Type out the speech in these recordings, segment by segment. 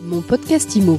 Mon podcast IMO.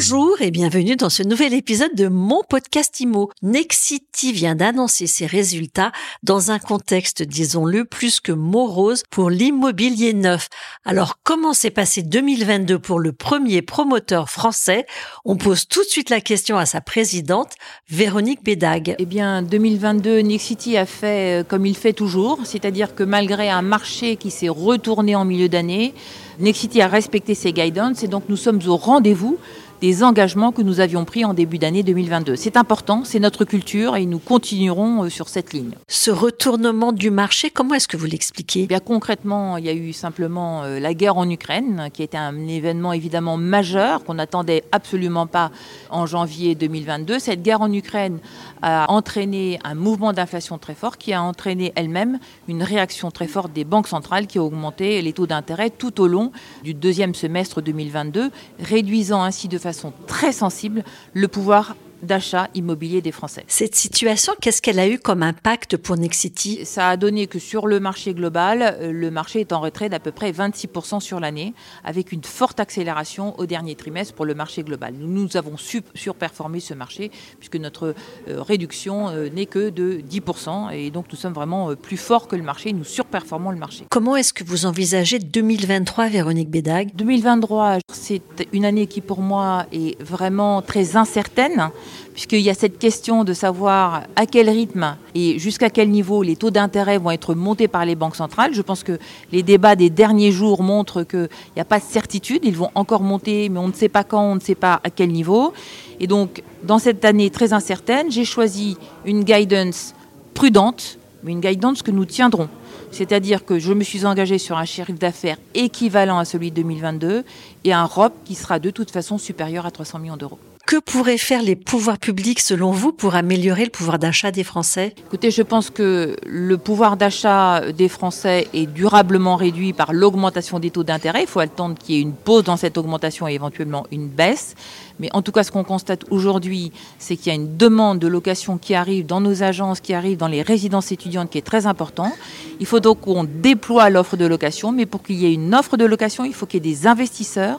Bonjour et bienvenue dans ce nouvel épisode de mon podcast IMO. Nexity vient d'annoncer ses résultats dans un contexte, disons-le, plus que morose pour l'immobilier neuf. Alors comment s'est passé 2022 pour le premier promoteur français? On pose tout de suite la question à sa présidente, Véronique Bédag. Eh bien, 2022, Nexity a fait euh, comme il fait toujours, c'est-à-dire que malgré un marché qui s'est retourné en milieu d'année, Nexity a respecté ses guidance et donc nous sommes au rendez-vous des engagements que nous avions pris en début d'année 2022. C'est important, c'est notre culture et nous continuerons euh, sur cette ligne. Ce retournement du marché, comment est-ce que vous l'expliquez? Eh Bien concrètement, il y a eu simplement euh, la guerre en Ukraine, qui était un événement évidemment majeur qu'on n'attendait absolument pas en janvier 2022. Cette guerre en Ukraine a entraîné un mouvement d'inflation très fort, qui a entraîné elle-même une réaction très forte des banques centrales, qui a augmenté les taux d'intérêt tout au long du deuxième semestre 2022, réduisant ainsi de façon façon très sensible le pouvoir d'achat immobilier des Français. Cette situation, qu'est-ce qu'elle a eu comme impact pour Nexity? Ça a donné que sur le marché global, euh, le marché est en retrait d'à peu près 26% sur l'année, avec une forte accélération au dernier trimestre pour le marché global. Nous, nous avons surperformé ce marché, puisque notre euh, réduction euh, n'est que de 10%, et donc nous sommes vraiment plus forts que le marché, nous surperformons le marché. Comment est-ce que vous envisagez 2023, Véronique Bédag? 2023, c'est une année qui pour moi est vraiment très incertaine puisqu'il y a cette question de savoir à quel rythme et jusqu'à quel niveau les taux d'intérêt vont être montés par les banques centrales. Je pense que les débats des derniers jours montrent qu'il n'y a pas de certitude, ils vont encore monter, mais on ne sait pas quand, on ne sait pas à quel niveau. Et donc, dans cette année très incertaine, j'ai choisi une guidance prudente, mais une guidance que nous tiendrons. C'est-à-dire que je me suis engagé sur un chiffre d'affaires équivalent à celui de 2022 et un ROP qui sera de toute façon supérieur à 300 millions d'euros. Que pourraient faire les pouvoirs publics, selon vous, pour améliorer le pouvoir d'achat des Français? Écoutez, je pense que le pouvoir d'achat des Français est durablement réduit par l'augmentation des taux d'intérêt. Il faut attendre qu'il y ait une pause dans cette augmentation et éventuellement une baisse. Mais en tout cas, ce qu'on constate aujourd'hui, c'est qu'il y a une demande de location qui arrive dans nos agences, qui arrive dans les résidences étudiantes, qui est très important. Il faut donc qu'on déploie l'offre de location, mais pour qu'il y ait une offre de location, il faut qu'il y ait des investisseurs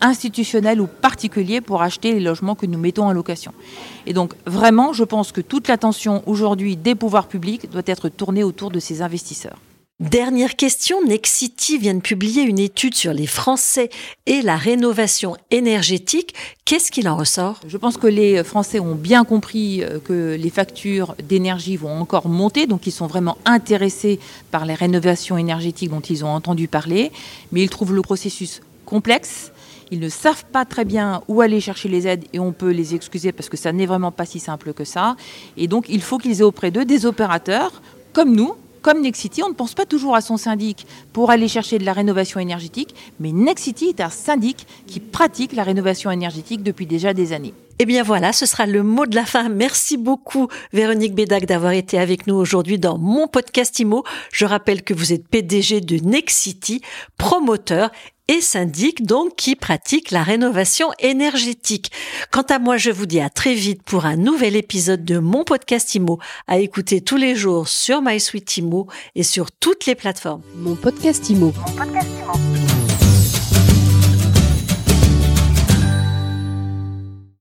institutionnels ou particuliers pour acheter les logements que nous mettons en location. Et donc vraiment, je pense que toute l'attention aujourd'hui des pouvoirs publics doit être tournée autour de ces investisseurs. Dernière question, Nexity vient de publier une étude sur les Français et la rénovation énergétique. Qu'est-ce qu'il en ressort? Je pense que les Français ont bien compris euh, que les factures d'énergie vont encore monter, donc ils sont vraiment intéressés par les rénovations énergétiques dont ils ont entendu parler, mais ils trouvent le processus complexe ils ne savent pas très bien où aller chercher les aides et on peut les excuser parce que ça n'est vraiment pas si simple que ça. Et donc, il faut qu'ils aient auprès d'eux des opérateurs comme nous, comme Nexity, on ne pense pas toujours à son syndic pour aller chercher de la rénovation énergétique, mais Nexity est un syndic qui pratique la rénovation énergétique depuis déjà des années. Eh bien voilà, ce sera le mot de la fin. Merci beaucoup Véronique Bédac d'avoir été avec nous aujourd'hui dans mon podcast IMO. Je rappelle que vous êtes PDG de Nexity, promoteur et syndic donc qui pratique la rénovation énergétique. Quant à moi, je vous dis à très vite pour un nouvel épisode de mon podcast IMO à écouter tous les jours sur MySuite IMO et sur toutes les plateformes. Mon podcast IMO. Mon podcast IMO.